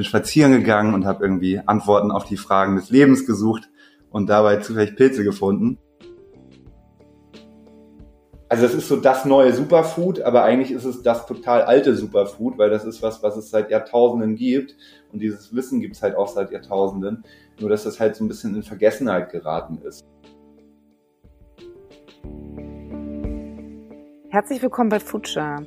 bin spazieren gegangen und habe irgendwie Antworten auf die Fragen des Lebens gesucht und dabei zufällig Pilze gefunden. Also es ist so das neue Superfood, aber eigentlich ist es das total alte Superfood, weil das ist was, was es seit Jahrtausenden gibt und dieses Wissen gibt es halt auch seit Jahrtausenden, nur dass das halt so ein bisschen in Vergessenheit geraten ist. Herzlich willkommen bei Future.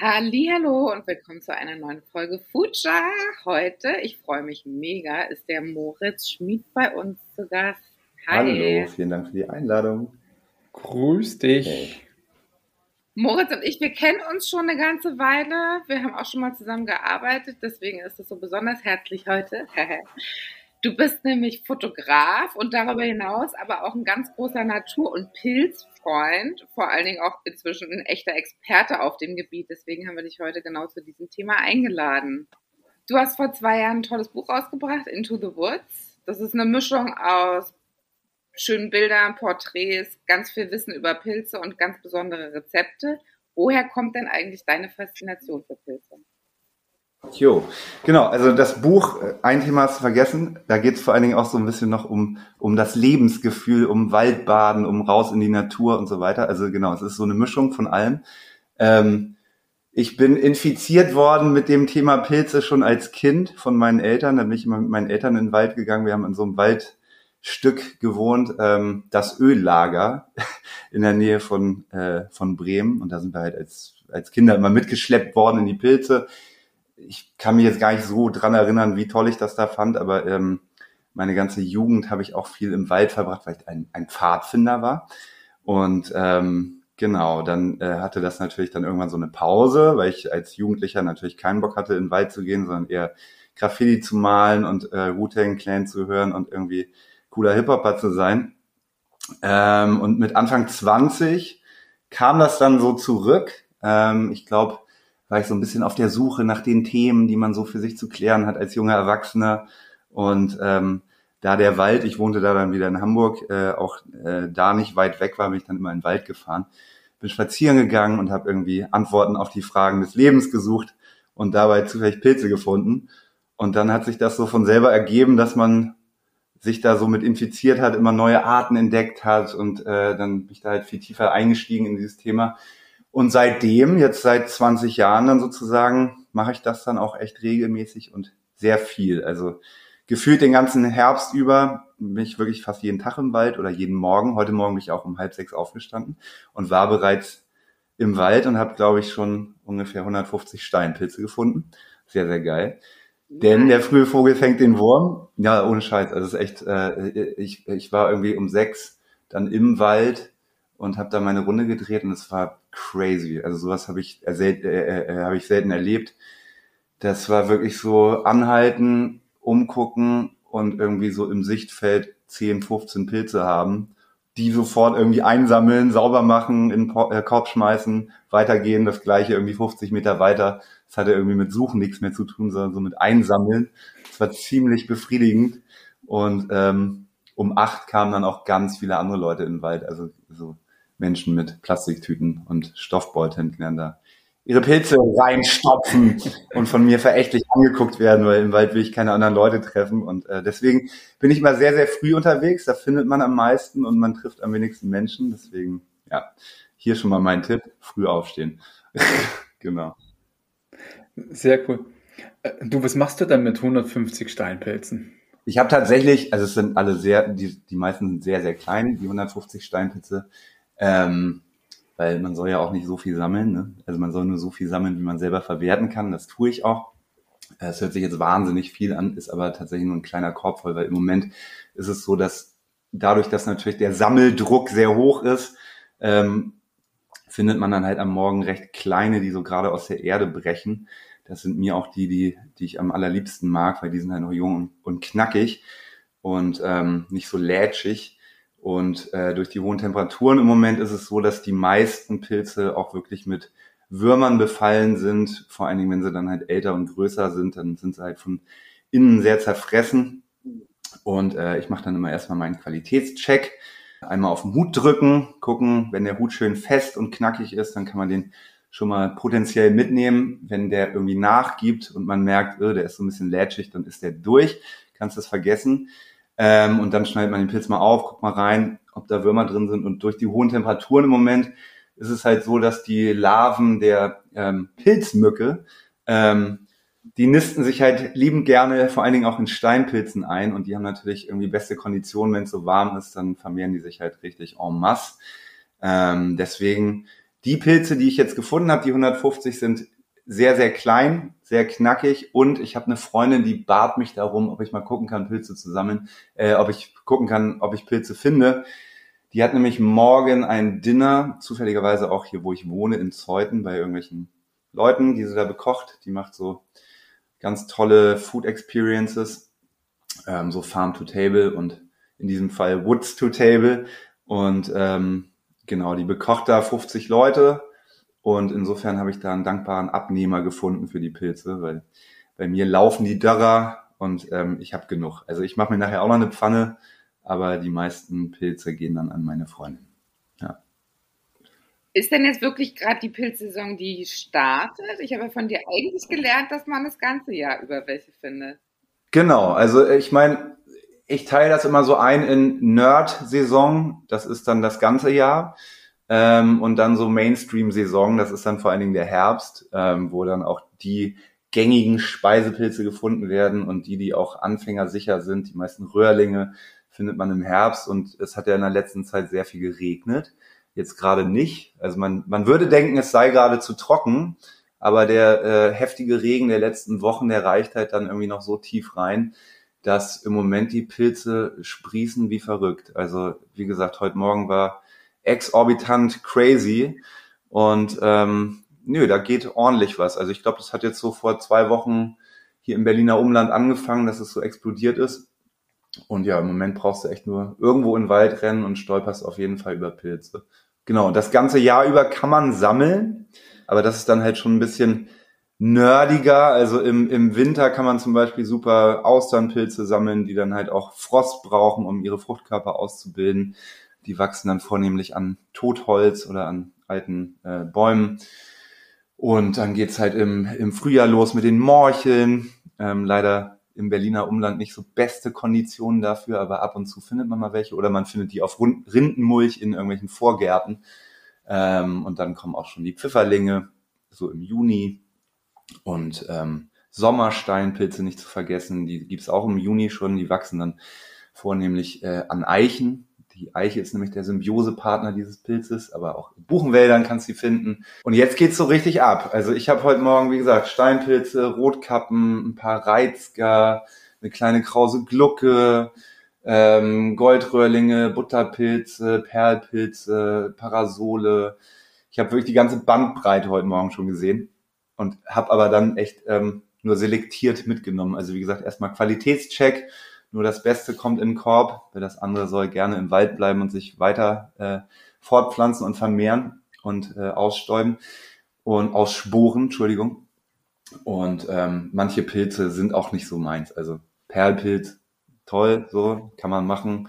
Hallo und willkommen zu einer neuen Folge Future. Heute, ich freue mich mega, ist der Moritz Schmid bei uns zu Gast. Hi. Hallo, vielen Dank für die Einladung. Grüß dich. Hey. Moritz und ich, wir kennen uns schon eine ganze Weile. Wir haben auch schon mal zusammen gearbeitet, deswegen ist es so besonders herzlich heute. Du bist nämlich Fotograf und darüber hinaus aber auch ein ganz großer Natur- und Pilzfreund, vor allen Dingen auch inzwischen ein echter Experte auf dem Gebiet. Deswegen haben wir dich heute genau zu diesem Thema eingeladen. Du hast vor zwei Jahren ein tolles Buch rausgebracht, Into the Woods. Das ist eine Mischung aus schönen Bildern, Porträts, ganz viel Wissen über Pilze und ganz besondere Rezepte. Woher kommt denn eigentlich deine Faszination für Pilze? Jo, genau. Also das Buch, äh, ein Thema hast du vergessen, da geht es vor allen Dingen auch so ein bisschen noch um, um das Lebensgefühl, um Waldbaden, um raus in die Natur und so weiter. Also genau, es ist so eine Mischung von allem. Ähm, ich bin infiziert worden mit dem Thema Pilze schon als Kind von meinen Eltern. Da bin ich immer mit meinen Eltern in den Wald gegangen. Wir haben in so einem Wald Stück gewohnt, ähm, das Öllager in der Nähe von, äh, von Bremen. Und da sind wir halt als, als Kinder immer mitgeschleppt worden in die Pilze. Ich kann mich jetzt gar nicht so dran erinnern, wie toll ich das da fand, aber ähm, meine ganze Jugend habe ich auch viel im Wald verbracht, weil ich ein, ein Pfadfinder war. Und ähm, genau, dann äh, hatte das natürlich dann irgendwann so eine Pause, weil ich als Jugendlicher natürlich keinen Bock hatte, in den Wald zu gehen, sondern eher Graffiti zu malen und äh, Wu-Tang Clan zu hören und irgendwie cooler Hip-Hopper zu sein. Ähm, und mit Anfang 20 kam das dann so zurück. Ähm, ich glaube, war ich so ein bisschen auf der Suche nach den Themen, die man so für sich zu klären hat als junger Erwachsener. Und ähm, da der Wald, ich wohnte da dann wieder in Hamburg, äh, auch äh, da nicht weit weg war, bin ich dann immer in den Wald gefahren. Bin spazieren gegangen und habe irgendwie Antworten auf die Fragen des Lebens gesucht und dabei zufällig Pilze gefunden. Und dann hat sich das so von selber ergeben, dass man sich da so mit infiziert hat, immer neue Arten entdeckt hat und äh, dann bin ich da halt viel tiefer eingestiegen in dieses Thema. Und seitdem, jetzt seit 20 Jahren dann sozusagen, mache ich das dann auch echt regelmäßig und sehr viel. Also gefühlt den ganzen Herbst über bin ich wirklich fast jeden Tag im Wald oder jeden Morgen. Heute Morgen bin ich auch um halb sechs aufgestanden und war bereits im Wald und habe, glaube ich, schon ungefähr 150 Steinpilze gefunden. Sehr, sehr geil. Denn der frühe Vogel fängt den Wurm. Ja, ohne Scheiß. Also es ist echt, äh, ich, ich war irgendwie um sechs dann im Wald und habe da meine Runde gedreht und es war crazy. Also sowas habe ich, äh, äh, äh, hab ich selten erlebt. Das war wirklich so anhalten, umgucken und irgendwie so im Sichtfeld 10, 15 Pilze haben, die sofort irgendwie einsammeln, sauber machen, in den äh, Korb schmeißen, weitergehen, das gleiche irgendwie 50 Meter weiter das hatte irgendwie mit Suchen nichts mehr zu tun, sondern so mit Einsammeln. Das war ziemlich befriedigend. Und ähm, um acht kamen dann auch ganz viele andere Leute in den Wald, also so Menschen mit Plastiktüten und Stoffbeuteln, die dann da ihre Pilze reinstopfen und von mir verächtlich angeguckt werden, weil im Wald will ich keine anderen Leute treffen. Und äh, deswegen bin ich immer sehr, sehr früh unterwegs. Da findet man am meisten und man trifft am wenigsten Menschen. Deswegen, ja, hier schon mal mein Tipp, früh aufstehen. genau. Sehr cool. Äh, du, was machst du dann mit 150 Steinpilzen? Ich habe tatsächlich, also es sind alle sehr, die, die meisten sind sehr, sehr klein, die 150 Steinpilze, ähm, weil man soll ja auch nicht so viel sammeln. Ne? Also man soll nur so viel sammeln, wie man selber verwerten kann. Das tue ich auch. Es hört sich jetzt wahnsinnig viel an, ist aber tatsächlich nur ein kleiner Korb voll, weil im Moment ist es so, dass dadurch, dass natürlich der Sammeldruck sehr hoch ist, ähm, findet man dann halt am Morgen recht kleine, die so gerade aus der Erde brechen. Das sind mir auch die, die, die ich am allerliebsten mag, weil die sind halt noch jung und knackig und ähm, nicht so lätschig. Und äh, durch die hohen Temperaturen im Moment ist es so, dass die meisten Pilze auch wirklich mit Würmern befallen sind. Vor allen Dingen, wenn sie dann halt älter und größer sind, dann sind sie halt von innen sehr zerfressen. Und äh, ich mache dann immer erstmal meinen Qualitätscheck. Einmal auf den Hut drücken, gucken, wenn der Hut schön fest und knackig ist, dann kann man den schon mal potenziell mitnehmen. Wenn der irgendwie nachgibt und man merkt, oh, der ist so ein bisschen lätschig, dann ist der durch. Kannst das vergessen. Ähm, und dann schneidet man den Pilz mal auf, guckt mal rein, ob da Würmer drin sind. Und durch die hohen Temperaturen im Moment ist es halt so, dass die Larven der ähm, Pilzmücke, ähm, die nisten sich halt liebend gerne, vor allen Dingen auch in Steinpilzen ein. Und die haben natürlich irgendwie beste Konditionen, wenn es so warm ist, dann vermehren die sich halt richtig en masse. Ähm, deswegen die Pilze, die ich jetzt gefunden habe, die 150 sind sehr, sehr klein, sehr knackig und ich habe eine Freundin, die bat mich darum, ob ich mal gucken kann, Pilze zu sammeln, äh, ob ich gucken kann, ob ich Pilze finde. Die hat nämlich morgen ein Dinner, zufälligerweise auch hier, wo ich wohne, in Zeuthen, bei irgendwelchen Leuten, die sie da bekocht. Die macht so ganz tolle Food Experiences, ähm, so Farm to Table und in diesem Fall Woods to Table. Und ähm, genau, die bekocht da 50 Leute und insofern habe ich da einen dankbaren Abnehmer gefunden für die Pilze, weil bei mir laufen die Dörrer und ähm, ich habe genug. Also ich mache mir nachher auch noch eine Pfanne, aber die meisten Pilze gehen dann an meine Freundin. Ja. Ist denn jetzt wirklich gerade die Pilzsaison, die startet? Ich habe von dir eigentlich gelernt, dass man das ganze Jahr über welche findet. Genau, also ich meine, ich teile das immer so ein in Nerd-Saison, das ist dann das ganze Jahr. Ähm, und dann so Mainstream-Saison, das ist dann vor allen Dingen der Herbst, ähm, wo dann auch die gängigen Speisepilze gefunden werden und die, die auch anfängersicher sind. Die meisten Röhrlinge findet man im Herbst und es hat ja in der letzten Zeit sehr viel geregnet. Jetzt gerade nicht. Also man, man würde denken, es sei gerade zu trocken, aber der äh, heftige Regen der letzten Wochen, der reicht halt dann irgendwie noch so tief rein, dass im Moment die Pilze sprießen wie verrückt. Also wie gesagt, heute Morgen war exorbitant crazy. Und ähm, nö, da geht ordentlich was. Also ich glaube, das hat jetzt so vor zwei Wochen hier im Berliner Umland angefangen, dass es so explodiert ist. Und ja, im Moment brauchst du echt nur irgendwo in den Wald rennen und stolperst auf jeden Fall über Pilze. Genau, das ganze Jahr über kann man sammeln, aber das ist dann halt schon ein bisschen nerdiger. Also im, im Winter kann man zum Beispiel super Austernpilze sammeln, die dann halt auch Frost brauchen, um ihre Fruchtkörper auszubilden. Die wachsen dann vornehmlich an Totholz oder an alten äh, Bäumen. Und dann geht's halt im, im Frühjahr los mit den Morcheln. Ähm, leider im Berliner Umland nicht so beste Konditionen dafür, aber ab und zu findet man mal welche. Oder man findet die auf Rindenmulch in irgendwelchen Vorgärten. Ähm, und dann kommen auch schon die Pfifferlinge, so im Juni. Und ähm, Sommersteinpilze nicht zu vergessen, die gibt's auch im Juni schon. Die wachsen dann vornehmlich äh, an Eichen. Die Eiche ist nämlich der Symbiosepartner dieses Pilzes, aber auch in Buchenwäldern kannst du sie finden. Und jetzt geht's so richtig ab. Also ich habe heute Morgen, wie gesagt, Steinpilze, Rotkappen, ein paar Reizger, eine kleine krause Glucke, ähm, Goldröhrlinge, Butterpilze, Perlpilze, Parasole. Ich habe wirklich die ganze Bandbreite heute Morgen schon gesehen und habe aber dann echt ähm, nur selektiert mitgenommen. Also wie gesagt, erstmal Qualitätscheck nur das Beste kommt in den Korb, weil das andere soll gerne im Wald bleiben und sich weiter äh, fortpflanzen und vermehren und äh, ausstäuben und aussporen, Entschuldigung. Und ähm, manche Pilze sind auch nicht so meins. Also Perlpilz, toll, so kann man machen,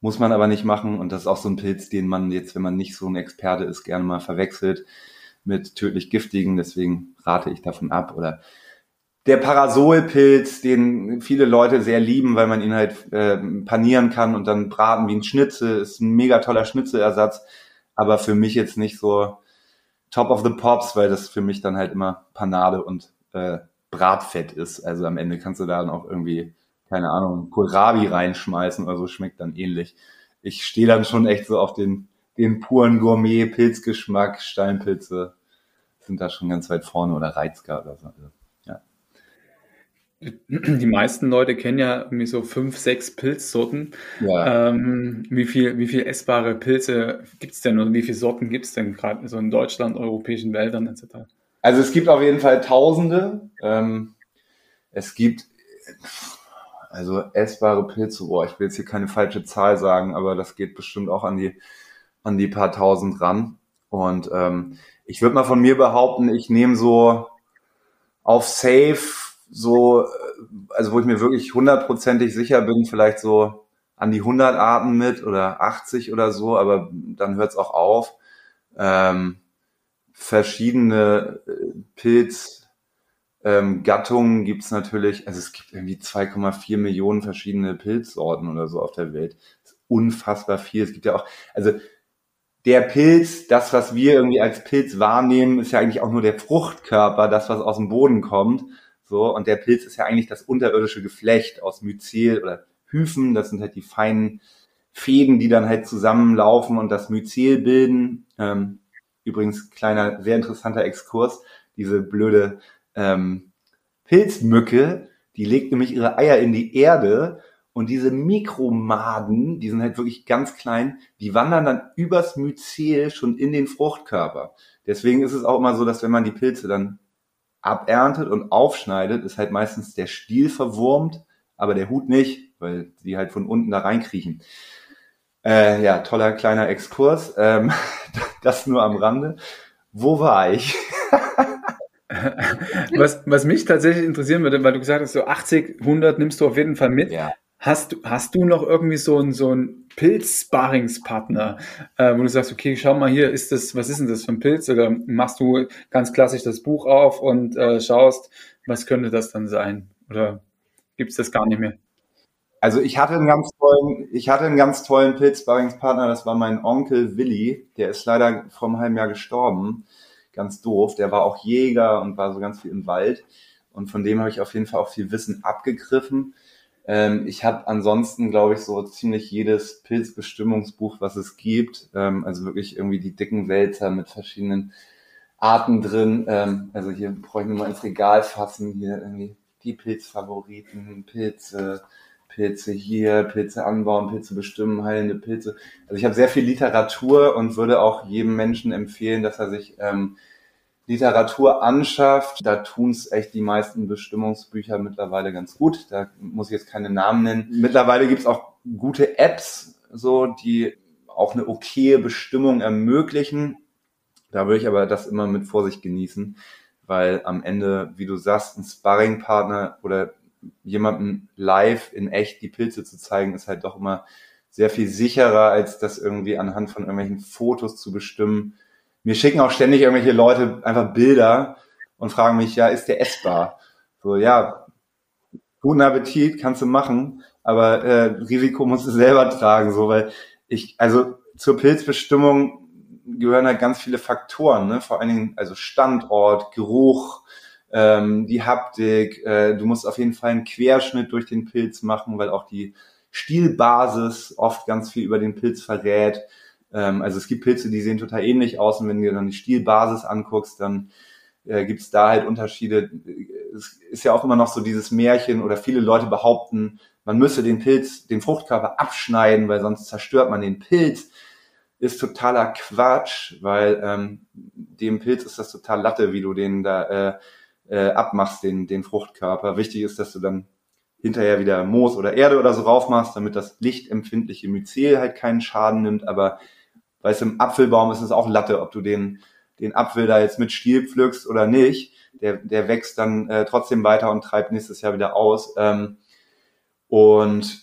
muss man aber nicht machen. Und das ist auch so ein Pilz, den man jetzt, wenn man nicht so ein Experte ist, gerne mal verwechselt mit tödlich giftigen. Deswegen rate ich davon ab. Oder der Parasolpilz, den viele Leute sehr lieben, weil man ihn halt äh, panieren kann und dann braten wie ein Schnitzel, ist ein mega toller Schnitzelersatz, aber für mich jetzt nicht so top of the pops, weil das für mich dann halt immer Panade und äh, Bratfett ist. Also am Ende kannst du da dann auch irgendwie, keine Ahnung, Kohlrabi reinschmeißen oder so, schmeckt dann ähnlich. Ich stehe dann schon echt so auf den, den puren Gourmet-Pilzgeschmack, Steinpilze sind da schon ganz weit vorne oder Reizker oder so. Die meisten Leute kennen ja irgendwie so fünf, sechs Pilzsorten. Ja. Ähm, wie viel, wie viel essbare Pilze gibt es denn oder wie viele Sorten gibt es denn gerade so in Deutschland, europäischen Wäldern etc.? Also es gibt auf jeden Fall Tausende. Ähm, es gibt Also essbare Pilze, boah, ich will jetzt hier keine falsche Zahl sagen, aber das geht bestimmt auch an die, an die paar tausend ran. Und ähm, ich würde mal von mir behaupten, ich nehme so auf Safe so, äh, also wo ich mir wirklich hundertprozentig sicher bin, vielleicht so an die 100 Arten mit oder 80 oder so, aber dann hört es auch auf. Ähm, verschiedene äh, Pilz, ähm, gibt es natürlich, also es gibt irgendwie 2,4 Millionen verschiedene Pilzsorten oder so auf der Welt. Unfassbar viel. Es gibt ja auch, also der Pilz, das, was wir irgendwie als Pilz wahrnehmen, ist ja eigentlich auch nur der Fruchtkörper, das, was aus dem Boden kommt. So, und der Pilz ist ja eigentlich das unterirdische Geflecht aus Myzel oder Hyphen, das sind halt die feinen Fäden, die dann halt zusammenlaufen und das Myzel bilden. Ähm, übrigens, kleiner, sehr interessanter Exkurs, diese blöde ähm, Pilzmücke, die legt nämlich ihre Eier in die Erde und diese Mikromaden, die sind halt wirklich ganz klein, die wandern dann übers Myzel schon in den Fruchtkörper. Deswegen ist es auch immer so, dass wenn man die Pilze dann aberntet und aufschneidet, ist halt meistens der Stiel verwurmt, aber der Hut nicht, weil die halt von unten da reinkriechen. Äh, ja, toller kleiner Exkurs. Ähm, das nur am Rande. Wo war ich? was, was mich tatsächlich interessieren würde, weil du gesagt hast, so 80, 100 nimmst du auf jeden Fall mit. Ja. Hast du, hast du noch irgendwie so einen, so einen Pilz-Sparringspartner, äh, wo du sagst, okay, schau mal hier, ist das, was ist denn das für ein Pilz? Oder machst du ganz klassisch das Buch auf und äh, schaust, was könnte das dann sein? Oder gibt es das gar nicht mehr? Also ich hatte einen ganz tollen, ich hatte einen ganz tollen Pilz-Sparringspartner, das war mein Onkel Willi, der ist leider vor einem halben Jahr gestorben ganz doof. Der war auch Jäger und war so ganz viel im Wald. Und von dem habe ich auf jeden Fall auch viel Wissen abgegriffen. Ähm, ich habe ansonsten, glaube ich, so ziemlich jedes Pilzbestimmungsbuch, was es gibt. Ähm, also wirklich irgendwie die dicken Wälzer mit verschiedenen Arten drin. Ähm, also hier brauche ich mir mal ins Regal fassen. Hier irgendwie die Pilzfavoriten, Pilze, Pilze hier, Pilze anbauen, Pilze bestimmen, heilende Pilze. Also ich habe sehr viel Literatur und würde auch jedem Menschen empfehlen, dass er sich ähm, Literatur anschafft. Da tun es echt die meisten Bestimmungsbücher mittlerweile ganz gut. Da muss ich jetzt keine Namen nennen. Mittlerweile gibt es auch gute Apps, so die auch eine okaye Bestimmung ermöglichen. Da würde ich aber das immer mit Vorsicht genießen, weil am Ende, wie du sagst, ein Sparringpartner oder jemandem live in echt die Pilze zu zeigen, ist halt doch immer sehr viel sicherer, als das irgendwie anhand von irgendwelchen Fotos zu bestimmen. Mir schicken auch ständig irgendwelche Leute einfach Bilder und fragen mich, ja, ist der essbar? So, ja, guten Appetit, kannst du machen, aber äh, Risiko musst du selber tragen, so, weil ich, also zur Pilzbestimmung gehören halt ganz viele Faktoren, ne? vor allen Dingen also Standort, Geruch, ähm, die Haptik. Äh, du musst auf jeden Fall einen Querschnitt durch den Pilz machen, weil auch die Stielbasis oft ganz viel über den Pilz verrät. Ähm, also es gibt Pilze, die sehen total ähnlich aus und wenn du dir dann die Stielbasis anguckst, dann äh, gibt es da halt Unterschiede. Es ist ja auch immer noch so dieses Märchen oder viele Leute behaupten, man müsse den Pilz, den Fruchtkörper abschneiden, weil sonst zerstört man den Pilz. Ist totaler Quatsch, weil ähm, dem Pilz ist das total Latte, wie du den da äh, äh, abmachst, den, den Fruchtkörper. Wichtig ist, dass du dann hinterher wieder Moos oder Erde oder so raufmachst, damit das lichtempfindliche Myzel halt keinen Schaden nimmt. Aber weißt du, im Apfelbaum ist es auch Latte, ob du den, den Apfel da jetzt mit Stiel pflückst oder nicht. Der, der wächst dann äh, trotzdem weiter und treibt nächstes Jahr wieder aus. Ähm, und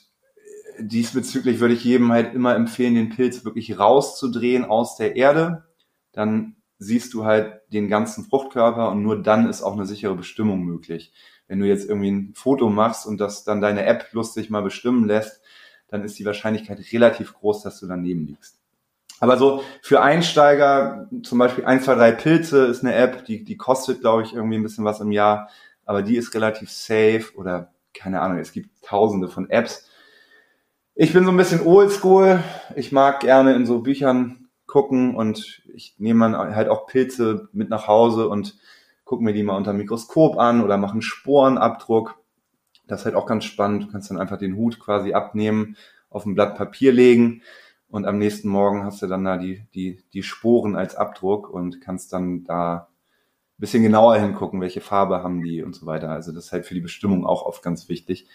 diesbezüglich würde ich jedem halt immer empfehlen, den Pilz wirklich rauszudrehen aus der Erde. Dann siehst du halt den ganzen Fruchtkörper und nur dann ist auch eine sichere Bestimmung möglich. Wenn du jetzt irgendwie ein Foto machst und das dann deine App lustig mal bestimmen lässt, dann ist die Wahrscheinlichkeit relativ groß, dass du daneben liegst. Aber so für Einsteiger, zum Beispiel 1, 2, 3 Pilze ist eine App, die, die kostet, glaube ich, irgendwie ein bisschen was im Jahr, aber die ist relativ safe oder keine Ahnung, es gibt tausende von Apps. Ich bin so ein bisschen oldschool. Ich mag gerne in so Büchern gucken und ich nehme halt auch Pilze mit nach Hause und gucke mir die mal unter Mikroskop an oder mache einen Sporenabdruck. Das ist halt auch ganz spannend. Du kannst dann einfach den Hut quasi abnehmen, auf ein Blatt Papier legen und am nächsten Morgen hast du dann da die, die, die Sporen als Abdruck und kannst dann da ein bisschen genauer hingucken, welche Farbe haben die und so weiter. Also das ist halt für die Bestimmung auch oft ganz wichtig.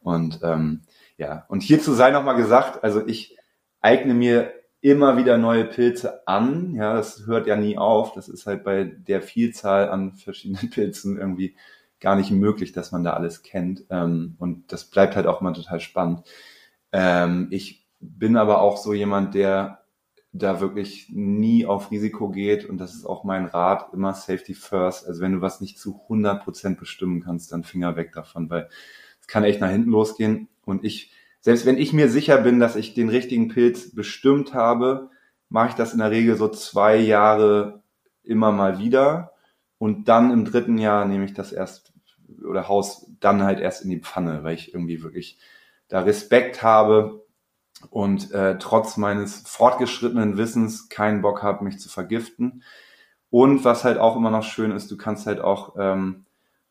Und ähm, ja, und hierzu sei nochmal gesagt, also ich eigne mir immer wieder neue Pilze an. Ja, das hört ja nie auf. Das ist halt bei der Vielzahl an verschiedenen Pilzen irgendwie gar nicht möglich, dass man da alles kennt. Ähm, und das bleibt halt auch immer total spannend. Ähm, ich bin aber auch so jemand, der da wirklich nie auf Risiko geht und das ist auch mein Rat, immer Safety First. Also wenn du was nicht zu 100 Prozent bestimmen kannst, dann Finger weg davon, weil es kann echt nach hinten losgehen. Und ich, selbst wenn ich mir sicher bin, dass ich den richtigen Pilz bestimmt habe, mache ich das in der Regel so zwei Jahre immer mal wieder. Und dann im dritten Jahr nehme ich das erst oder haus dann halt erst in die Pfanne, weil ich irgendwie wirklich da Respekt habe und äh, trotz meines fortgeschrittenen Wissens keinen Bock habe, mich zu vergiften. Und was halt auch immer noch schön ist, du kannst halt auch ähm,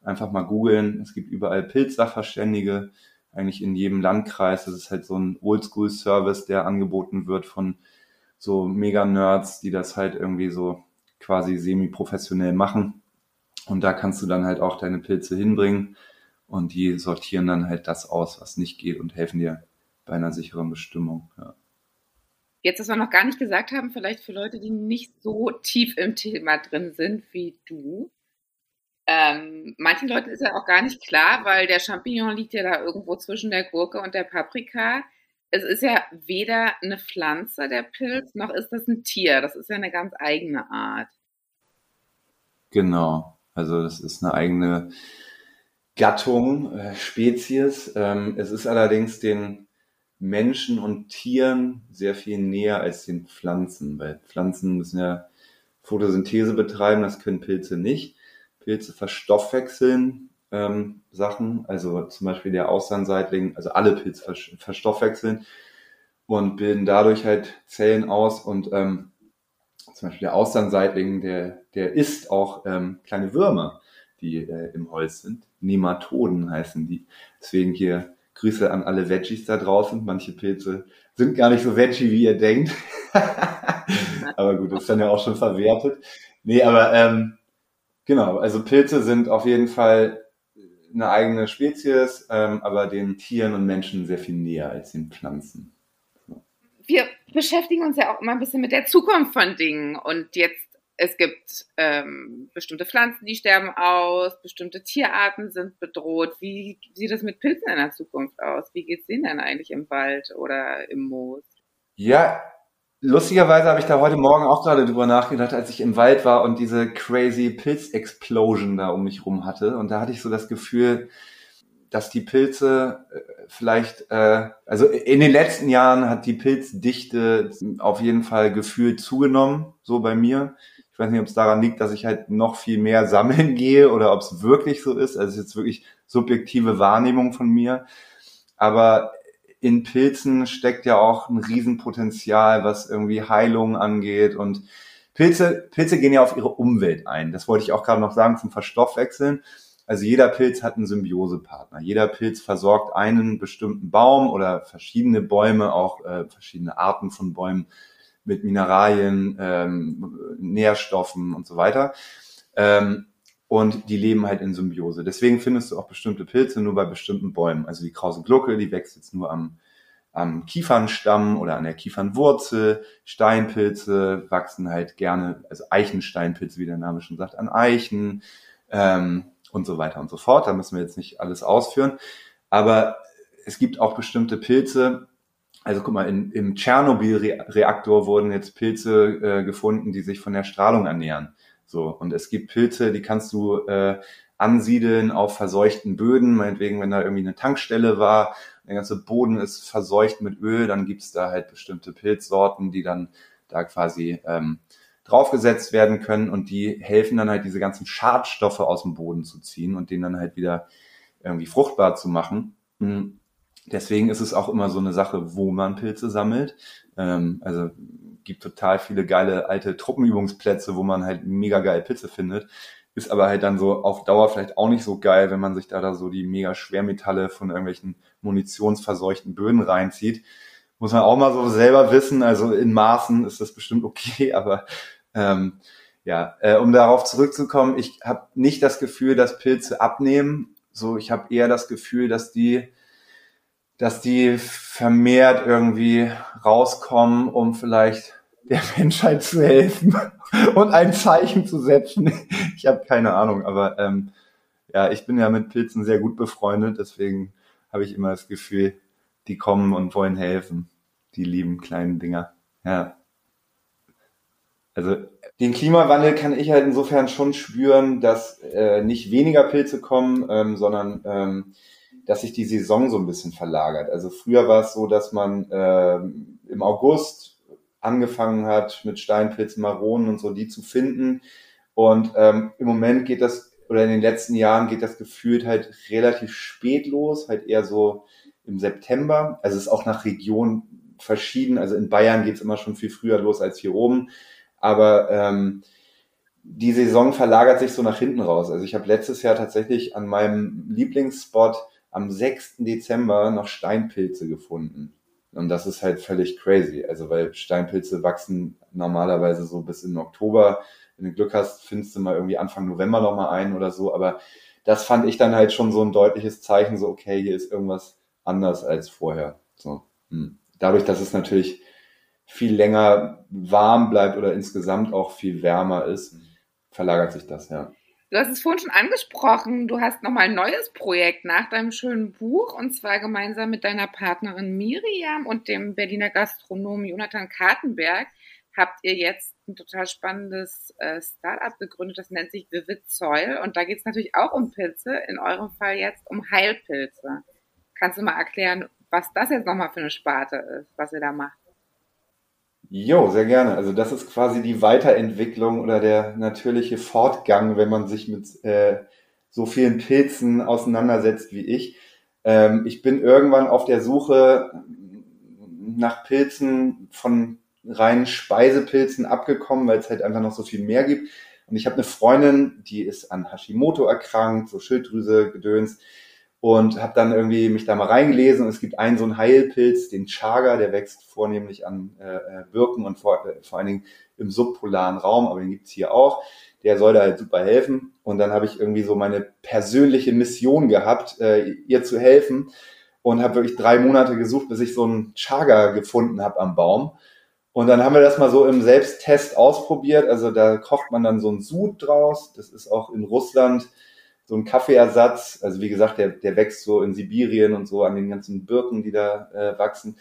einfach mal googeln. Es gibt überall Pilzsachverständige, eigentlich in jedem Landkreis. Das ist halt so ein Oldschool-Service, der angeboten wird von so Mega-Nerds, die das halt irgendwie so quasi semi-professionell machen. Und da kannst du dann halt auch deine Pilze hinbringen und die sortieren dann halt das aus, was nicht geht und helfen dir bei einer sicheren Bestimmung. Ja. Jetzt, was wir noch gar nicht gesagt haben, vielleicht für Leute, die nicht so tief im Thema drin sind wie du. Ähm, manchen Leuten ist ja auch gar nicht klar, weil der Champignon liegt ja da irgendwo zwischen der Gurke und der Paprika. Es ist ja weder eine Pflanze, der Pilz, noch ist das ein Tier. Das ist ja eine ganz eigene Art. Genau. Also das ist eine eigene Gattung, äh, Spezies. Ähm, es ist allerdings den Menschen und Tieren sehr viel näher als den Pflanzen, weil Pflanzen müssen ja Photosynthese betreiben, das können Pilze nicht. Pilze verstoffwechseln ähm, Sachen, also zum Beispiel der Austernseitling, also alle Pilze verstoffwechseln und bilden dadurch halt Zellen aus und ähm, zum Beispiel der Austernseitling, der, der isst auch ähm, kleine Würmer, die äh, im Holz sind. Nematoden heißen die. Deswegen hier Grüße an alle Veggies da draußen. Manche Pilze sind gar nicht so veggie, wie ihr denkt. aber gut, ist dann ja auch schon verwertet. Nee, aber ähm, genau, also Pilze sind auf jeden Fall eine eigene Spezies, ähm, aber den Tieren und Menschen sehr viel näher als den Pflanzen. Wir beschäftigen uns ja auch immer ein bisschen mit der Zukunft von Dingen und jetzt es gibt ähm, bestimmte Pflanzen, die sterben aus, bestimmte Tierarten sind bedroht. Wie sieht es mit Pilzen in der Zukunft aus? Wie geht es denen denn eigentlich im Wald oder im Moos? Ja, lustigerweise habe ich da heute Morgen auch gerade drüber nachgedacht, als ich im Wald war und diese crazy Pilz-Explosion da um mich rum hatte. Und da hatte ich so das Gefühl, dass die Pilze äh, vielleicht, äh, also in den letzten Jahren hat die Pilzdichte auf jeden Fall gefühlt zugenommen, so bei mir. Ich weiß nicht, ob es daran liegt, dass ich halt noch viel mehr sammeln gehe oder ob es wirklich so ist. Also es ist jetzt wirklich subjektive Wahrnehmung von mir. Aber in Pilzen steckt ja auch ein Riesenpotenzial, was irgendwie Heilung angeht und Pilze, Pilze gehen ja auf ihre Umwelt ein. Das wollte ich auch gerade noch sagen zum Verstoffwechseln. Also jeder Pilz hat einen Symbiosepartner. Jeder Pilz versorgt einen bestimmten Baum oder verschiedene Bäume, auch äh, verschiedene Arten von Bäumen mit Mineralien, ähm, Nährstoffen und so weiter. Ähm, und die leben halt in Symbiose. Deswegen findest du auch bestimmte Pilze nur bei bestimmten Bäumen. Also die Krause Glucke, die wächst jetzt nur am, am Kiefernstamm oder an der Kiefernwurzel. Steinpilze wachsen halt gerne, also Eichensteinpilze, wie der Name schon sagt, an Eichen ähm, und so weiter und so fort. Da müssen wir jetzt nicht alles ausführen. Aber es gibt auch bestimmte Pilze, also guck mal, in, im Tschernobyl-Reaktor wurden jetzt Pilze äh, gefunden, die sich von der Strahlung ernähren. So, und es gibt Pilze, die kannst du äh, ansiedeln auf verseuchten Böden, meinetwegen, wenn da irgendwie eine Tankstelle war, der ganze Boden ist verseucht mit Öl, dann gibt's da halt bestimmte Pilzsorten, die dann da quasi ähm, draufgesetzt werden können und die helfen dann halt diese ganzen Schadstoffe aus dem Boden zu ziehen und den dann halt wieder irgendwie fruchtbar zu machen. Mhm. Deswegen ist es auch immer so eine Sache, wo man Pilze sammelt. Ähm, also gibt total viele geile alte Truppenübungsplätze, wo man halt mega geil Pilze findet. Ist aber halt dann so auf Dauer vielleicht auch nicht so geil, wenn man sich da, da so die mega Schwermetalle von irgendwelchen munitionsverseuchten Böden reinzieht. Muss man auch mal so selber wissen. Also in Maßen ist das bestimmt okay, aber ähm, ja, äh, um darauf zurückzukommen, ich habe nicht das Gefühl, dass Pilze abnehmen. So, ich habe eher das Gefühl, dass die dass die vermehrt irgendwie rauskommen, um vielleicht der Menschheit zu helfen und ein Zeichen zu setzen. Ich habe keine Ahnung, aber ähm, ja, ich bin ja mit Pilzen sehr gut befreundet, deswegen habe ich immer das Gefühl, die kommen und wollen helfen, die lieben kleinen Dinger. Ja. Also den Klimawandel kann ich halt insofern schon spüren, dass äh, nicht weniger Pilze kommen, ähm, sondern ähm, dass sich die Saison so ein bisschen verlagert. Also früher war es so, dass man äh, im August angefangen hat, mit Steinpilzen, Maronen und so die zu finden. Und ähm, im Moment geht das, oder in den letzten Jahren geht das gefühlt halt relativ spät los, halt eher so im September. Also es ist auch nach Region verschieden. Also in Bayern geht es immer schon viel früher los als hier oben. Aber ähm, die Saison verlagert sich so nach hinten raus. Also ich habe letztes Jahr tatsächlich an meinem Lieblingsspot am 6. Dezember noch Steinpilze gefunden. Und das ist halt völlig crazy. Also weil Steinpilze wachsen normalerweise so bis in Oktober. Wenn du Glück hast, findest du mal irgendwie Anfang November noch mal ein oder so. Aber das fand ich dann halt schon so ein deutliches Zeichen, so okay, hier ist irgendwas anders als vorher. So. Hm. Dadurch, dass es natürlich viel länger warm bleibt oder insgesamt auch viel wärmer ist, verlagert sich das, ja. Du hast es vorhin schon angesprochen, du hast nochmal ein neues Projekt nach deinem schönen Buch und zwar gemeinsam mit deiner Partnerin Miriam und dem Berliner Gastronomen Jonathan Kartenberg habt ihr jetzt ein total spannendes äh, Startup gegründet, das nennt sich Vivid Soil und da geht es natürlich auch um Pilze, in eurem Fall jetzt um Heilpilze. Kannst du mal erklären, was das jetzt nochmal für eine Sparte ist, was ihr da macht? Jo, sehr gerne. Also das ist quasi die Weiterentwicklung oder der natürliche Fortgang, wenn man sich mit äh, so vielen Pilzen auseinandersetzt wie ich. Ähm, ich bin irgendwann auf der Suche nach Pilzen von reinen Speisepilzen abgekommen, weil es halt einfach noch so viel mehr gibt. Und ich habe eine Freundin, die ist an Hashimoto erkrankt, so Schilddrüse, Gedöns und habe dann irgendwie mich da mal reingelesen und es gibt einen so einen Heilpilz, den Chaga, der wächst vornehmlich an äh, äh, Birken und vor, äh, vor allen Dingen im subpolaren Raum, aber den gibt's hier auch. Der soll da halt super helfen und dann habe ich irgendwie so meine persönliche Mission gehabt, äh, ihr zu helfen und habe wirklich drei Monate gesucht, bis ich so einen Chaga gefunden habe am Baum. Und dann haben wir das mal so im Selbsttest ausprobiert. Also da kocht man dann so einen Sud draus. Das ist auch in Russland so ein Kaffeeersatz. Also wie gesagt, der, der wächst so in Sibirien und so an den ganzen Birken, die da äh, wachsen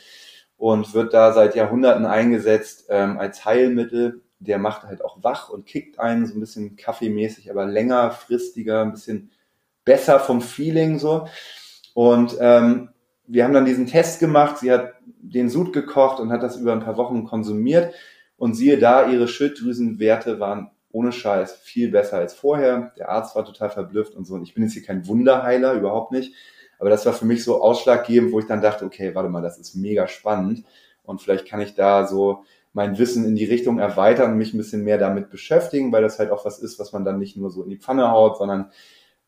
und wird da seit Jahrhunderten eingesetzt ähm, als Heilmittel. Der macht halt auch wach und kickt einen so ein bisschen kaffeemäßig, aber längerfristiger, ein bisschen besser vom Feeling so. Und ähm, wir haben dann diesen Test gemacht. Sie hat den Sud gekocht und hat das über ein paar Wochen konsumiert. Und siehe da, ihre Schilddrüsenwerte waren ohne Scheiß viel besser als vorher. Der Arzt war total verblüfft und so. Und ich bin jetzt hier kein Wunderheiler, überhaupt nicht. Aber das war für mich so ausschlaggebend, wo ich dann dachte, okay, warte mal, das ist mega spannend. Und vielleicht kann ich da so mein Wissen in die Richtung erweitern und mich ein bisschen mehr damit beschäftigen, weil das halt auch was ist, was man dann nicht nur so in die Pfanne haut, sondern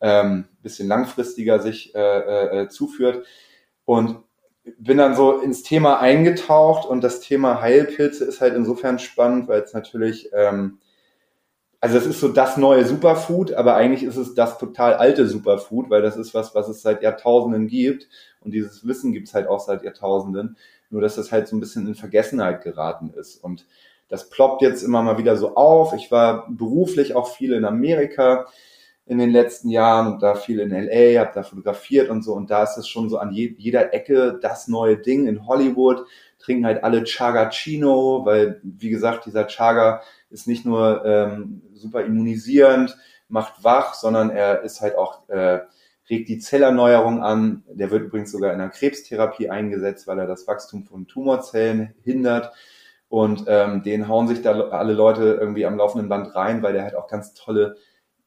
ähm, bisschen langfristiger sich äh, äh, zuführt. Und bin dann so ins Thema eingetaucht und das Thema Heilpilze ist halt insofern spannend, weil es natürlich ähm, also es ist so das neue Superfood, aber eigentlich ist es das total alte Superfood, weil das ist was, was es seit Jahrtausenden gibt. Und dieses Wissen gibt es halt auch seit Jahrtausenden, nur dass das halt so ein bisschen in Vergessenheit geraten ist. Und das ploppt jetzt immer mal wieder so auf. Ich war beruflich auch viel in Amerika in den letzten Jahren und da viel in LA, habe da fotografiert und so. Und da ist es schon so an je, jeder Ecke das neue Ding in Hollywood, trinken halt alle Chaga Chino, weil wie gesagt, dieser Chaga ist nicht nur ähm, super immunisierend, macht wach, sondern er ist halt auch, äh, regt die Zellerneuerung an. Der wird übrigens sogar in der Krebstherapie eingesetzt, weil er das Wachstum von Tumorzellen hindert. Und ähm, den hauen sich da alle Leute irgendwie am laufenden Band rein, weil der halt auch ganz tolle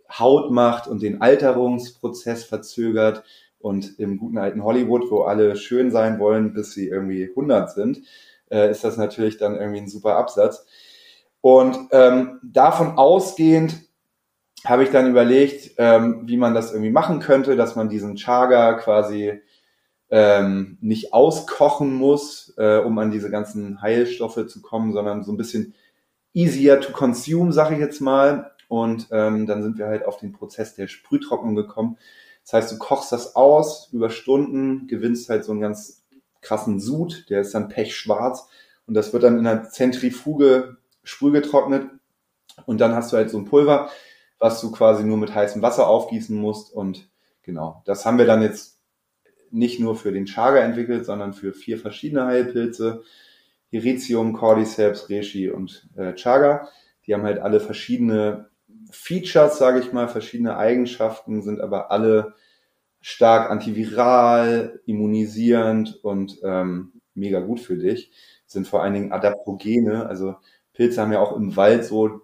Haut macht und den Alterungsprozess verzögert. Und im guten alten Hollywood, wo alle schön sein wollen, bis sie irgendwie 100 sind, äh, ist das natürlich dann irgendwie ein super Absatz. Und ähm, davon ausgehend habe ich dann überlegt, ähm, wie man das irgendwie machen könnte, dass man diesen Chaga quasi ähm, nicht auskochen muss, äh, um an diese ganzen Heilstoffe zu kommen, sondern so ein bisschen easier to consume, sage ich jetzt mal. Und ähm, dann sind wir halt auf den Prozess der Sprühtrocknung gekommen. Das heißt, du kochst das aus über Stunden, gewinnst halt so einen ganz krassen Sud, der ist dann pechschwarz und das wird dann in einer Zentrifuge sprühgetrocknet und dann hast du halt so ein Pulver, was du quasi nur mit heißem Wasser aufgießen musst und genau, das haben wir dann jetzt nicht nur für den Chaga entwickelt, sondern für vier verschiedene Heilpilze, Hiritium, Cordyceps, Reishi und äh, Chaga. Die haben halt alle verschiedene Features, sage ich mal, verschiedene Eigenschaften, sind aber alle stark antiviral, immunisierend und ähm, mega gut für dich. Sind vor allen Dingen Adaptogene, also Pilze haben ja auch im Wald so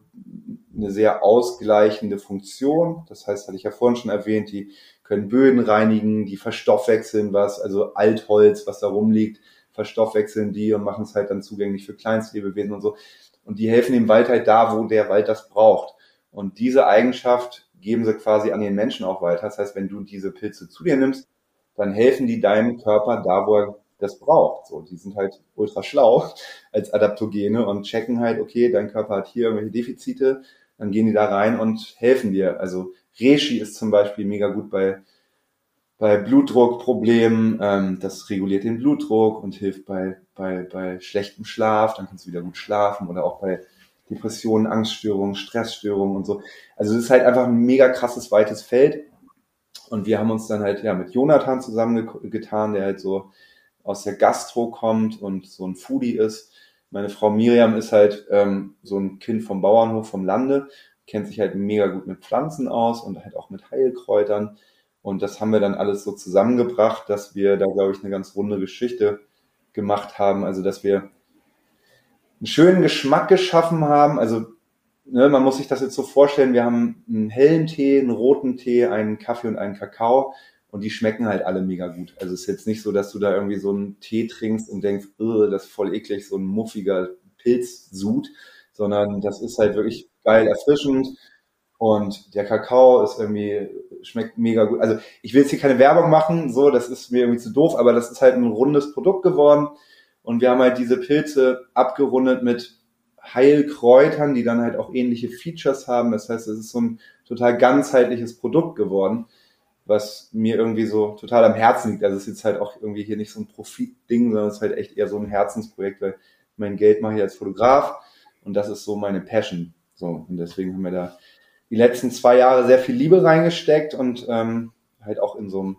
eine sehr ausgleichende Funktion. Das heißt, hatte ich ja vorhin schon erwähnt, die können Böden reinigen, die verstoffwechseln was, also Altholz, was da rumliegt, verstoffwechseln die und machen es halt dann zugänglich für Kleinstlebewesen und so. Und die helfen dem Wald halt da, wo der Wald das braucht. Und diese Eigenschaft geben sie quasi an den Menschen auch weiter. Das heißt, wenn du diese Pilze zu dir nimmst, dann helfen die deinem Körper da, wo er das braucht. So, die sind halt ultra schlau als Adaptogene und checken halt, okay, dein Körper hat hier irgendwelche Defizite, dann gehen die da rein und helfen dir. Also Reishi ist zum Beispiel mega gut bei, bei Blutdruckproblemen. Ähm, das reguliert den Blutdruck und hilft bei, bei, bei schlechtem Schlaf. Dann kannst du wieder gut schlafen oder auch bei Depressionen, Angststörungen, Stressstörungen und so. Also es ist halt einfach ein mega krasses, weites Feld. Und wir haben uns dann halt ja mit Jonathan zusammengetan, der halt so aus der Gastro kommt und so ein Foodie ist. Meine Frau Miriam ist halt ähm, so ein Kind vom Bauernhof, vom Lande, kennt sich halt mega gut mit Pflanzen aus und halt auch mit Heilkräutern. Und das haben wir dann alles so zusammengebracht, dass wir da, glaube ich, eine ganz runde Geschichte gemacht haben. Also, dass wir einen schönen Geschmack geschaffen haben. Also, ne, man muss sich das jetzt so vorstellen, wir haben einen hellen Tee, einen roten Tee, einen Kaffee und einen Kakao und die schmecken halt alle mega gut. Also es ist jetzt nicht so, dass du da irgendwie so einen Tee trinkst und denkst, das ist voll eklig, so ein muffiger Pilzsud, sondern das ist halt wirklich geil erfrischend und der Kakao ist irgendwie, schmeckt mega gut. Also ich will jetzt hier keine Werbung machen, so, das ist mir irgendwie zu doof, aber das ist halt ein rundes Produkt geworden und wir haben halt diese Pilze abgerundet mit Heilkräutern, die dann halt auch ähnliche Features haben. Das heißt, es ist so ein total ganzheitliches Produkt geworden was mir irgendwie so total am Herzen liegt. Also es ist jetzt halt auch irgendwie hier nicht so ein Profitding, sondern es ist halt echt eher so ein Herzensprojekt, weil mein Geld mache ich als Fotograf und das ist so meine Passion. So, und deswegen haben wir da die letzten zwei Jahre sehr viel Liebe reingesteckt und ähm, halt auch in so einem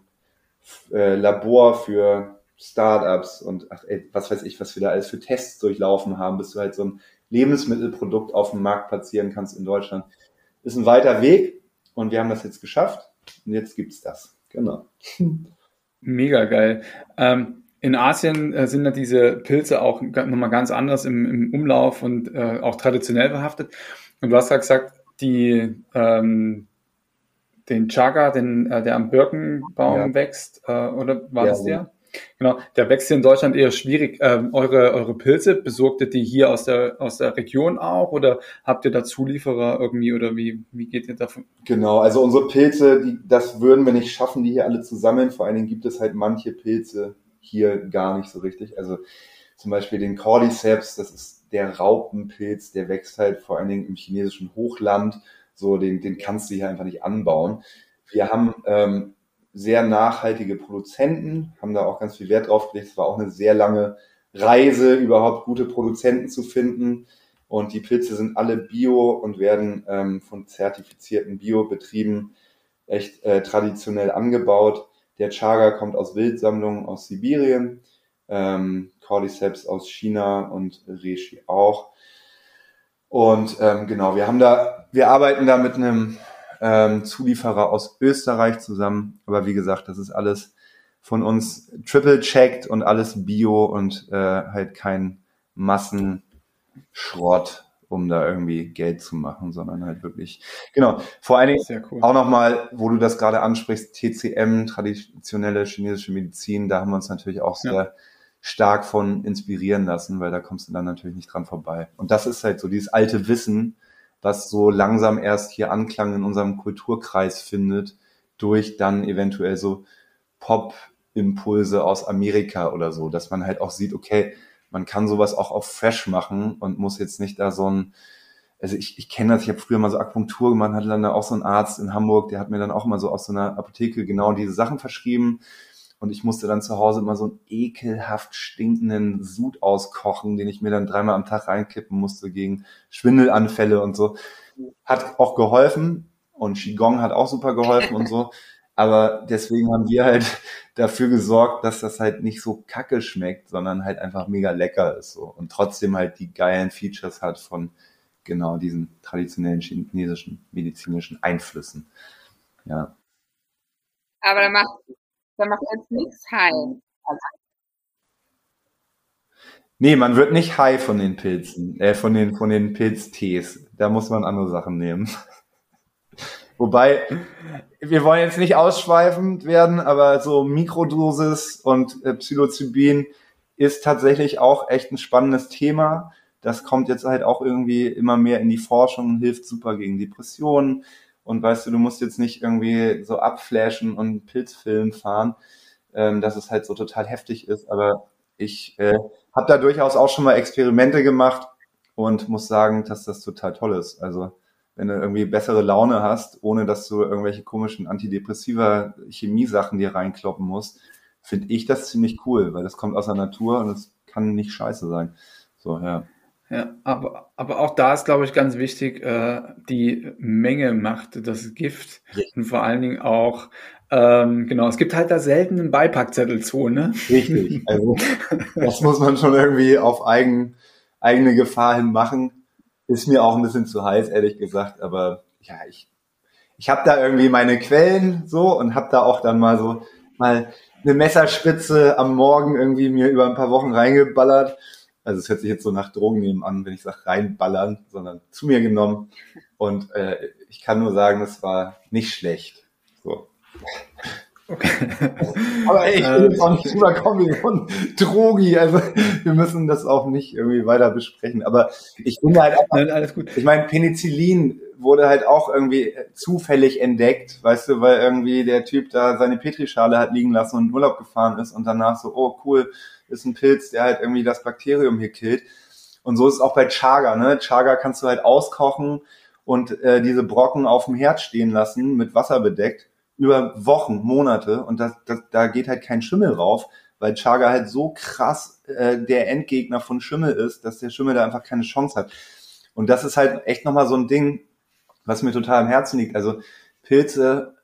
äh, Labor für Startups und ach, ey, was weiß ich, was wir da alles für Tests durchlaufen haben, bis du halt so ein Lebensmittelprodukt auf dem Markt platzieren kannst in Deutschland. Ist ein weiter Weg und wir haben das jetzt geschafft und jetzt gibt's das. Genau. Mega geil. Ähm, in Asien äh, sind ja diese Pilze auch nochmal ganz anders im, im Umlauf und äh, auch traditionell behaftet. Und du hast ja gesagt, die, ähm, den Chaga, den, äh, der am Birkenbaum ja. wächst, äh, oder war ja, das der? Genau, der wächst hier in Deutschland eher schwierig. Ähm, eure, eure Pilze, besorgt ihr die hier aus der, aus der Region auch oder habt ihr da Zulieferer irgendwie oder wie, wie geht ihr davon? Genau, also unsere Pilze, die, das würden wir nicht schaffen, die hier alle zu sammeln. Vor allen Dingen gibt es halt manche Pilze hier gar nicht so richtig. Also zum Beispiel den Cordyceps, das ist der Raupenpilz, der wächst halt vor allen Dingen im chinesischen Hochland. So, den, den kannst du hier einfach nicht anbauen. Wir haben ähm, sehr nachhaltige Produzenten, haben da auch ganz viel Wert drauf gelegt. Es war auch eine sehr lange Reise, überhaupt gute Produzenten zu finden. Und die Pilze sind alle bio und werden ähm, von zertifizierten Biobetrieben echt äh, traditionell angebaut. Der Chaga kommt aus Wildsammlungen aus Sibirien, ähm, Cordyceps aus China und Reishi auch. Und ähm, genau, wir haben da, wir arbeiten da mit einem ähm, Zulieferer aus Österreich zusammen. Aber wie gesagt, das ist alles von uns triple-checked und alles Bio und äh, halt kein Massenschrott, um da irgendwie Geld zu machen, sondern halt wirklich, genau. Vor allen Dingen cool. auch nochmal, wo du das gerade ansprichst, TCM, traditionelle chinesische Medizin, da haben wir uns natürlich auch sehr ja. stark von inspirieren lassen, weil da kommst du dann natürlich nicht dran vorbei. Und das ist halt so dieses alte Wissen, was so langsam erst hier Anklang in unserem Kulturkreis findet, durch dann eventuell so Pop-Impulse aus Amerika oder so, dass man halt auch sieht, okay, man kann sowas auch auf Fresh machen und muss jetzt nicht da so ein, also ich, ich kenne das, ich habe früher mal so Akupunktur gemacht, hatte dann auch so einen Arzt in Hamburg, der hat mir dann auch mal so aus so einer Apotheke genau diese Sachen verschrieben. Und ich musste dann zu Hause immer so einen ekelhaft stinkenden Sud auskochen, den ich mir dann dreimal am Tag reinkippen musste gegen Schwindelanfälle und so. Hat auch geholfen und Qigong hat auch super geholfen und so. Aber deswegen haben wir halt dafür gesorgt, dass das halt nicht so kacke schmeckt, sondern halt einfach mega lecker ist so und trotzdem halt die geilen Features hat von genau diesen traditionellen chinesischen medizinischen Einflüssen. Ja. Aber da macht, da macht jetzt nichts. Also Nee, man wird nicht high von den Pilzen, äh, von den, von den Pilztees. Da muss man andere Sachen nehmen. Wobei, wir wollen jetzt nicht ausschweifend werden, aber so Mikrodosis und äh, Psilocybin ist tatsächlich auch echt ein spannendes Thema. Das kommt jetzt halt auch irgendwie immer mehr in die Forschung und hilft super gegen Depressionen. Und weißt du, du musst jetzt nicht irgendwie so abflashen und Pilzfilm fahren, ähm, dass es halt so total heftig ist. Aber ich äh, habe da durchaus auch schon mal Experimente gemacht und muss sagen, dass das total toll ist. Also wenn du irgendwie bessere Laune hast, ohne dass du irgendwelche komischen antidepressiva Chemiesachen dir reinkloppen musst, finde ich das ziemlich cool, weil das kommt aus der Natur und es kann nicht scheiße sein. So, ja. Ja, aber, aber auch da ist, glaube ich, ganz wichtig, äh, die Menge macht das Gift Richtig. und vor allen Dingen auch, ähm, genau, es gibt halt da selten einen Beipackzettel zu, ne? Richtig, also das muss man schon irgendwie auf eigen, eigene Gefahr hin machen. Ist mir auch ein bisschen zu heiß, ehrlich gesagt, aber ja, ich, ich habe da irgendwie meine Quellen so und habe da auch dann mal so mal eine Messerspitze am Morgen irgendwie mir über ein paar Wochen reingeballert. Also es hört sich jetzt so nach Drogen nehmen an, wenn ich sage reinballern, sondern zu mir genommen. Und äh, ich kann nur sagen, es war nicht schlecht. So. Okay. Aber ey, ich will jetzt auch nicht rüberkommen ein Drogi. Also wir müssen das auch nicht irgendwie weiter besprechen. Aber ich finde halt einfach, Nein, alles gut. Ich meine, Penicillin wurde halt auch irgendwie zufällig entdeckt, weißt du, weil irgendwie der Typ da seine Petrischale hat liegen lassen und in Urlaub gefahren ist und danach so, oh cool, ist ein Pilz, der halt irgendwie das Bakterium hier killt. Und so ist es auch bei Chaga, ne? Chaga kannst du halt auskochen und äh, diese Brocken auf dem Herd stehen lassen, mit Wasser bedeckt über Wochen, Monate und das, das, da geht halt kein Schimmel rauf, weil Chaga halt so krass äh, der Endgegner von Schimmel ist, dass der Schimmel da einfach keine Chance hat. Und das ist halt echt nochmal so ein Ding, was mir total am Herzen liegt. Also Pilze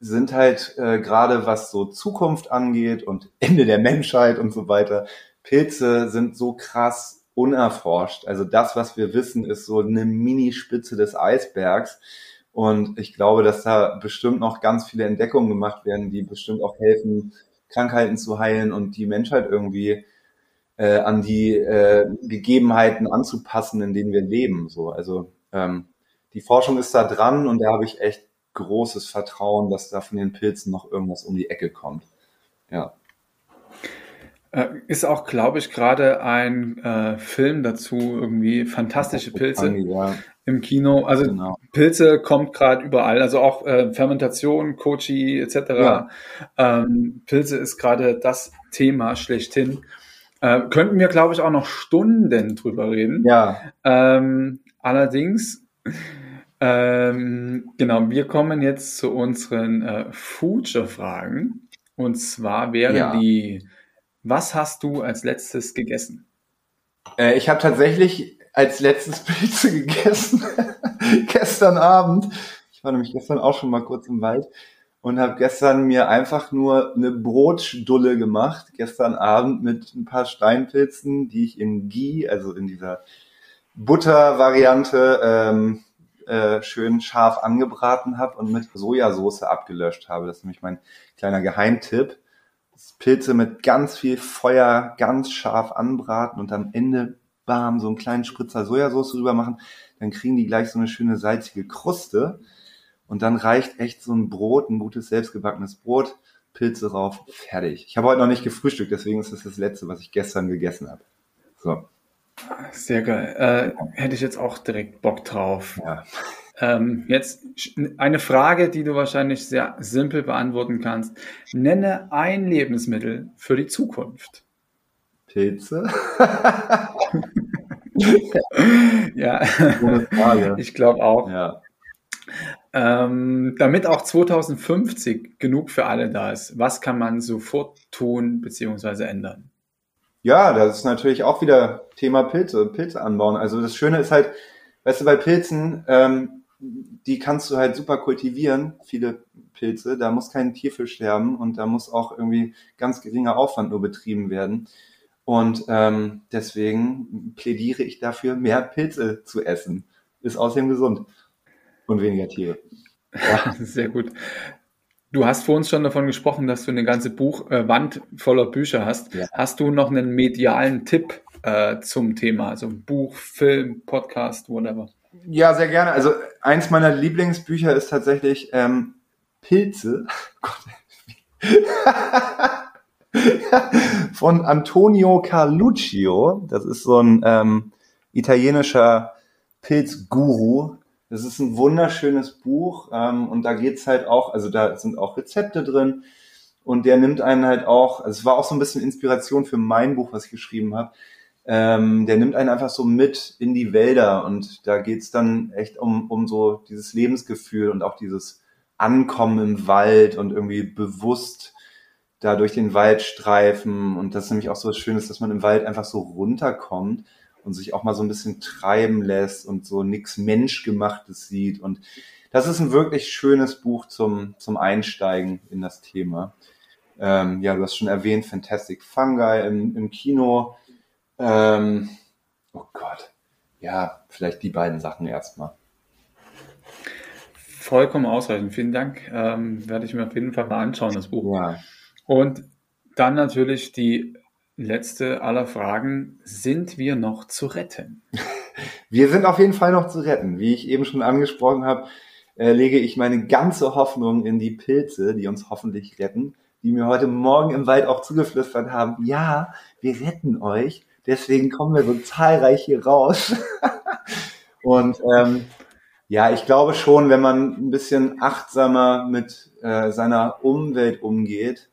sind halt äh, gerade was so Zukunft angeht und Ende der Menschheit und so weiter. Pilze sind so krass unerforscht. Also das, was wir wissen, ist so eine Minispitze des Eisbergs. Und ich glaube, dass da bestimmt noch ganz viele Entdeckungen gemacht werden, die bestimmt auch helfen, Krankheiten zu heilen und die Menschheit irgendwie äh, an die äh, Gegebenheiten anzupassen, in denen wir leben. So, also ähm, die Forschung ist da dran und da habe ich echt großes Vertrauen, dass da von den Pilzen noch irgendwas um die Ecke kommt. Ja. Äh, ist auch, glaube ich, gerade ein äh, Film dazu, irgendwie fantastische Pilze ja. im Kino. Also genau. Pilze kommt gerade überall, also auch äh, Fermentation, Kochi etc. Ja. Ähm, Pilze ist gerade das Thema schlechthin. Äh, könnten wir, glaube ich, auch noch Stunden drüber reden. Ja. Ähm, allerdings, ähm, genau, wir kommen jetzt zu unseren äh, Future-Fragen. Und zwar wären ja. die was hast du als letztes gegessen? Äh, ich habe tatsächlich als letztes Pilze gegessen. gestern Abend. Ich war nämlich gestern auch schon mal kurz im Wald und habe gestern mir einfach nur eine Brotstulle gemacht. Gestern Abend mit ein paar Steinpilzen, die ich in Ghee, also in dieser Butter-Variante, ähm, äh, schön scharf angebraten habe und mit Sojasauce abgelöscht habe. Das ist nämlich mein kleiner Geheimtipp. Pilze mit ganz viel Feuer ganz scharf anbraten und am Ende bam, so einen kleinen Spritzer Sojasauce drüber machen, dann kriegen die gleich so eine schöne salzige Kruste und dann reicht echt so ein Brot, ein gutes selbstgebackenes Brot, Pilze rauf, fertig. Ich habe heute noch nicht gefrühstückt, deswegen ist das das letzte, was ich gestern gegessen habe. So. Sehr geil. Äh, hätte ich jetzt auch direkt Bock drauf. Ja. Ähm, jetzt eine Frage, die du wahrscheinlich sehr simpel beantworten kannst. Nenne ein Lebensmittel für die Zukunft. Pilze. ja, ich glaube auch. Ja. Ähm, damit auch 2050 genug für alle da ist, was kann man sofort tun bzw. ändern? Ja, das ist natürlich auch wieder Thema Pilze, Pilze anbauen. Also das Schöne ist halt, weißt du, bei Pilzen, ähm, die kannst du halt super kultivieren, viele Pilze. Da muss kein Tier für sterben und da muss auch irgendwie ganz geringer Aufwand nur betrieben werden. Und ähm, deswegen plädiere ich dafür, mehr Pilze zu essen. Ist außerdem gesund und weniger Tiere. Ja, sehr gut. Du hast vor uns schon davon gesprochen, dass du eine ganze Buchwand äh, voller Bücher hast. Ja. Hast du noch einen medialen Tipp äh, zum Thema? Also Buch, Film, Podcast, whatever. Ja, sehr gerne. Also eins meiner Lieblingsbücher ist tatsächlich ähm, Pilze. Von Antonio Carluccio. Das ist so ein ähm, italienischer Pilzguru, das ist ein wunderschönes Buch ähm, und da geht's halt auch, also da sind auch Rezepte drin und der nimmt einen halt auch, also es war auch so ein bisschen Inspiration für mein Buch, was ich geschrieben habe. Ähm, der nimmt einen einfach so mit in die Wälder und da geht's dann echt um, um so dieses Lebensgefühl und auch dieses Ankommen im Wald und irgendwie bewusst da durch den Wald streifen und das ist nämlich auch so was Schönes, dass man im Wald einfach so runterkommt und sich auch mal so ein bisschen treiben lässt und so nichts Menschgemachtes sieht. Und das ist ein wirklich schönes Buch zum, zum Einsteigen in das Thema. Ähm, ja, du hast schon erwähnt, Fantastic Fungi im, im Kino. Ähm, oh Gott. Ja, vielleicht die beiden Sachen erstmal. Vollkommen ausreichend. Vielen Dank. Ähm, werde ich mir auf jeden Fall mal anschauen, das Buch. Ja. Und dann natürlich die letzte aller Fragen. Sind wir noch zu retten? Wir sind auf jeden Fall noch zu retten. Wie ich eben schon angesprochen habe, äh, lege ich meine ganze Hoffnung in die Pilze, die uns hoffentlich retten, die mir heute Morgen im Wald auch zugeflüstert haben, ja, wir retten euch, deswegen kommen wir so zahlreich hier raus. Und ähm, ja, ich glaube schon, wenn man ein bisschen achtsamer mit äh, seiner Umwelt umgeht,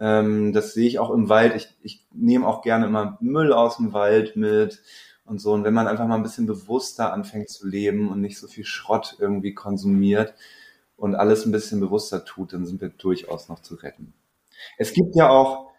ähm, das sehe ich auch im Wald. Ich, ich nehme auch gerne immer Müll aus dem Wald mit und so. Und wenn man einfach mal ein bisschen bewusster anfängt zu leben und nicht so viel Schrott irgendwie konsumiert und alles ein bisschen bewusster tut, dann sind wir durchaus noch zu retten. Es gibt ja auch,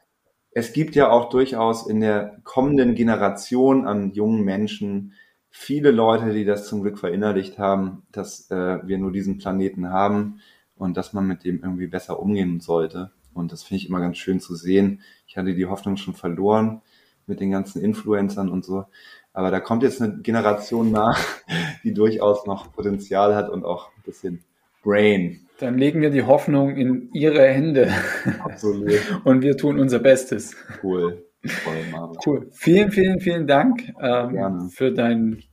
es gibt ja auch durchaus in der kommenden Generation an jungen Menschen viele Leute, die das zum Glück verinnerlicht haben, dass äh, wir nur diesen Planeten haben und dass man mit dem irgendwie besser umgehen sollte. Und das finde ich immer ganz schön zu sehen. Ich hatte die Hoffnung schon verloren mit den ganzen Influencern und so. Aber da kommt jetzt eine Generation nach, die durchaus noch Potenzial hat und auch ein bisschen Brain. Dann legen wir die Hoffnung in ihre Hände. Absolut. Und wir tun unser Bestes. Cool. Cool. Vielen, vielen, vielen Dank ähm, für dein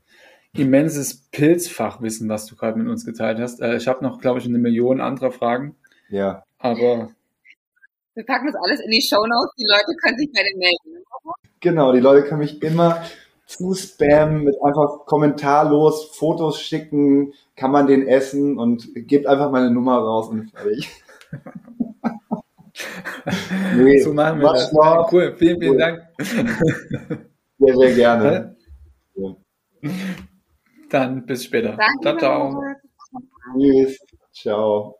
immenses Pilzfachwissen, was du gerade mit uns geteilt hast. Äh, ich habe noch, glaube ich, eine Million anderer Fragen. Ja. Aber wir packen das alles in die Show Notes. Die Leute können sich bei den melden. Genau, die Leute können mich immer zu spammen mit einfach kommentarlos Fotos schicken, kann man den essen und gebt einfach meine Nummer raus und fertig. nee, so machen wir das. Noch. Cool, vielen, vielen cool. Dank. Sehr, sehr gerne. Dann bis später. Danke, ciao, ciao. Tschüss. Ciao.